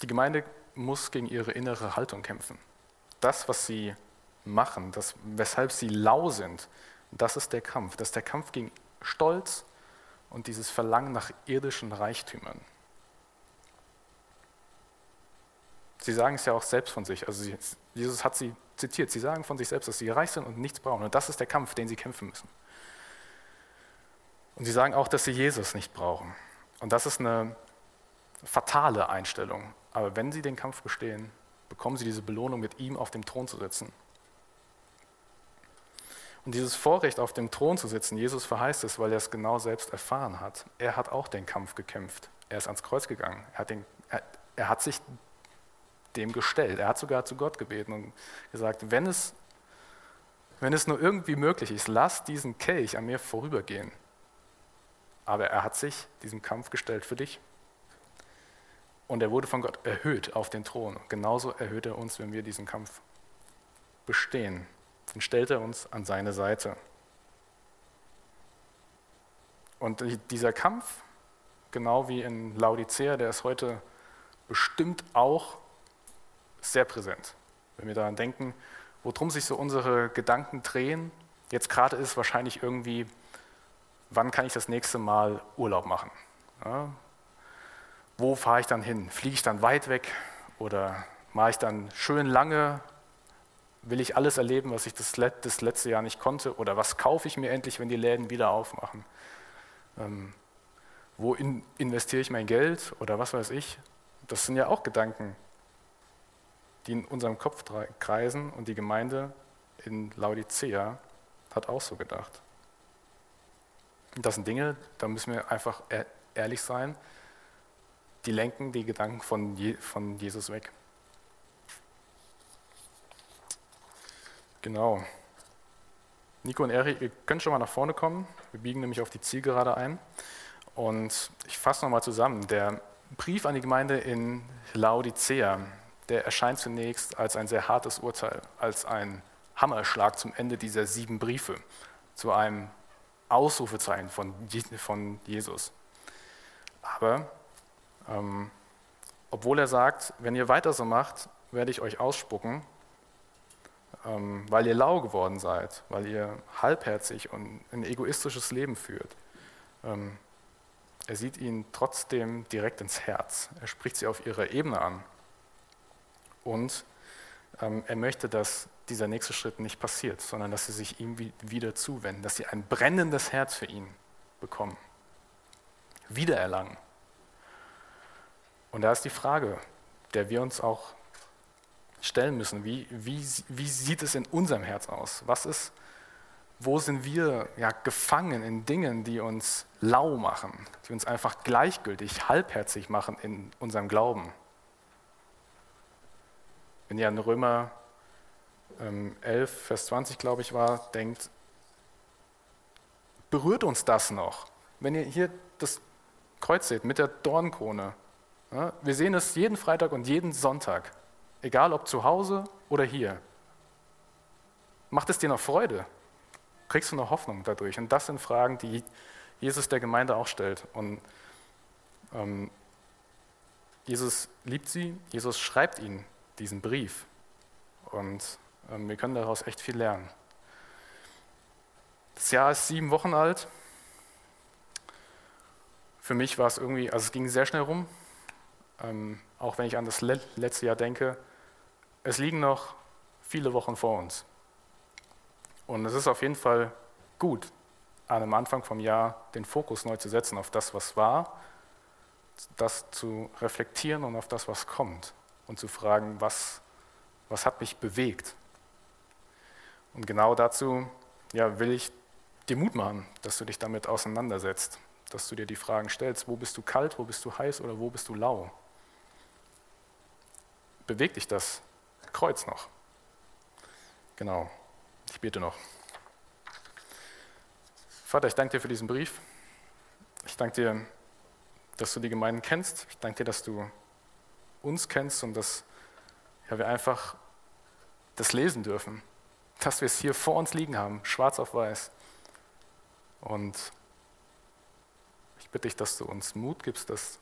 die Gemeinde muss gegen ihre innere Haltung kämpfen. Das, was sie machen, das, weshalb sie lau sind, das ist der Kampf. Das ist der Kampf gegen Stolz und dieses Verlangen nach irdischen Reichtümern. Sie sagen es ja auch selbst von sich. Also Jesus hat sie zitiert. Sie sagen von sich selbst, dass sie reich sind und nichts brauchen. Und das ist der Kampf, den sie kämpfen müssen. Und sie sagen auch, dass sie Jesus nicht brauchen. Und das ist eine fatale Einstellung. Aber wenn sie den Kampf bestehen, bekommen sie diese Belohnung, mit ihm auf dem Thron zu sitzen. Und dieses Vorrecht, auf dem Thron zu sitzen, Jesus verheißt es, weil er es genau selbst erfahren hat. Er hat auch den Kampf gekämpft. Er ist ans Kreuz gegangen. Er hat, den, er, er hat sich dem gestellt. Er hat sogar zu Gott gebeten und gesagt, wenn es, wenn es nur irgendwie möglich ist, lass diesen Kelch an mir vorübergehen. Aber er hat sich diesem Kampf gestellt für dich. Und er wurde von Gott erhöht auf den Thron. Genauso erhöht er uns, wenn wir diesen Kampf bestehen. Dann stellt er uns an seine Seite. Und dieser Kampf, genau wie in Laodicea, der ist heute bestimmt auch sehr präsent. Wenn wir daran denken, worum sich so unsere Gedanken drehen, jetzt gerade ist wahrscheinlich irgendwie, wann kann ich das nächste Mal Urlaub machen? Ja, wo fahre ich dann hin? Fliege ich dann weit weg oder mache ich dann schön lange? Will ich alles erleben, was ich das, das letzte Jahr nicht konnte? Oder was kaufe ich mir endlich, wenn die Läden wieder aufmachen? Ähm, wo in, investiere ich mein Geld oder was weiß ich? Das sind ja auch Gedanken, die in unserem Kopf kreisen und die Gemeinde in Laodicea hat auch so gedacht. Das sind Dinge, da müssen wir einfach ehrlich sein, die lenken die Gedanken von, Je von Jesus weg. Genau. Nico und Erik, ihr könnt schon mal nach vorne kommen. Wir biegen nämlich auf die Zielgerade ein. Und ich fasse nochmal zusammen. Der Brief an die Gemeinde in Laodicea, der erscheint zunächst als ein sehr hartes Urteil, als ein Hammerschlag zum Ende dieser sieben Briefe, zu einem Ausrufezeichen von, von Jesus. Aber ähm, obwohl er sagt, wenn ihr weiter so macht, werde ich euch ausspucken, ähm, weil ihr lau geworden seid, weil ihr halbherzig und ein egoistisches Leben führt. Ähm, er sieht ihnen trotzdem direkt ins Herz. Er spricht sie auf ihrer Ebene an. Und ähm, er möchte, dass dieser nächste Schritt nicht passiert, sondern dass sie sich ihm wieder zuwenden, dass sie ein brennendes Herz für ihn bekommen, wiedererlangen. Und da ist die Frage, der wir uns auch stellen müssen, wie, wie, wie sieht es in unserem Herz aus? Was ist, wo sind wir ja, gefangen in Dingen, die uns lau machen, die uns einfach gleichgültig, halbherzig machen in unserem Glauben? Wenn ihr an Römer ähm, 11, Vers 20, glaube ich, war, denkt, berührt uns das noch? Wenn ihr hier das Kreuz seht mit der Dornkrone, ja, wir sehen es jeden Freitag und jeden Sonntag, egal ob zu Hause oder hier. Macht es dir noch Freude? Kriegst du noch Hoffnung dadurch? Und das sind Fragen, die Jesus der Gemeinde auch stellt. Und ähm, Jesus liebt sie, Jesus schreibt ihnen diesen Brief. Und ähm, wir können daraus echt viel lernen. Das Jahr ist sieben Wochen alt. Für mich war es irgendwie, also es ging sehr schnell rum ähm, auch wenn ich an das letzte Jahr denke, es liegen noch viele Wochen vor uns. Und es ist auf jeden Fall gut, an dem Anfang vom Jahr den Fokus neu zu setzen auf das, was war, das zu reflektieren und auf das, was kommt und zu fragen, was, was hat mich bewegt. Und genau dazu ja, will ich dir Mut machen, dass du dich damit auseinandersetzt, dass du dir die Fragen stellst, wo bist du kalt, wo bist du heiß oder wo bist du lau? bewegt dich das Kreuz noch? Genau. Ich bete noch. Vater, ich danke dir für diesen Brief. Ich danke dir, dass du die Gemeinden kennst. Ich danke dir, dass du uns kennst und dass ja, wir einfach das lesen dürfen. Dass wir es hier vor uns liegen haben, schwarz auf weiß. Und ich bitte dich, dass du uns Mut gibst, das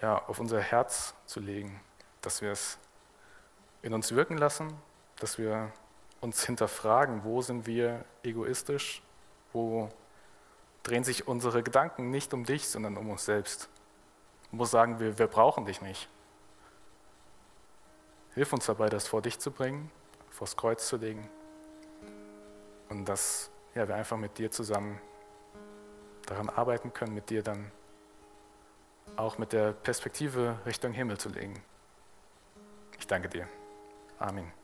ja, auf unser Herz zu legen, dass wir es in uns wirken lassen, dass wir uns hinterfragen, wo sind wir egoistisch, wo drehen sich unsere Gedanken nicht um dich, sondern um uns selbst. Wo sagen wir, wir brauchen dich nicht. Hilf uns dabei, das vor dich zu bringen, vors Kreuz zu legen und dass ja, wir einfach mit dir zusammen daran arbeiten können, mit dir dann auch mit der Perspektive Richtung Himmel zu legen. Ich danke dir. Amen.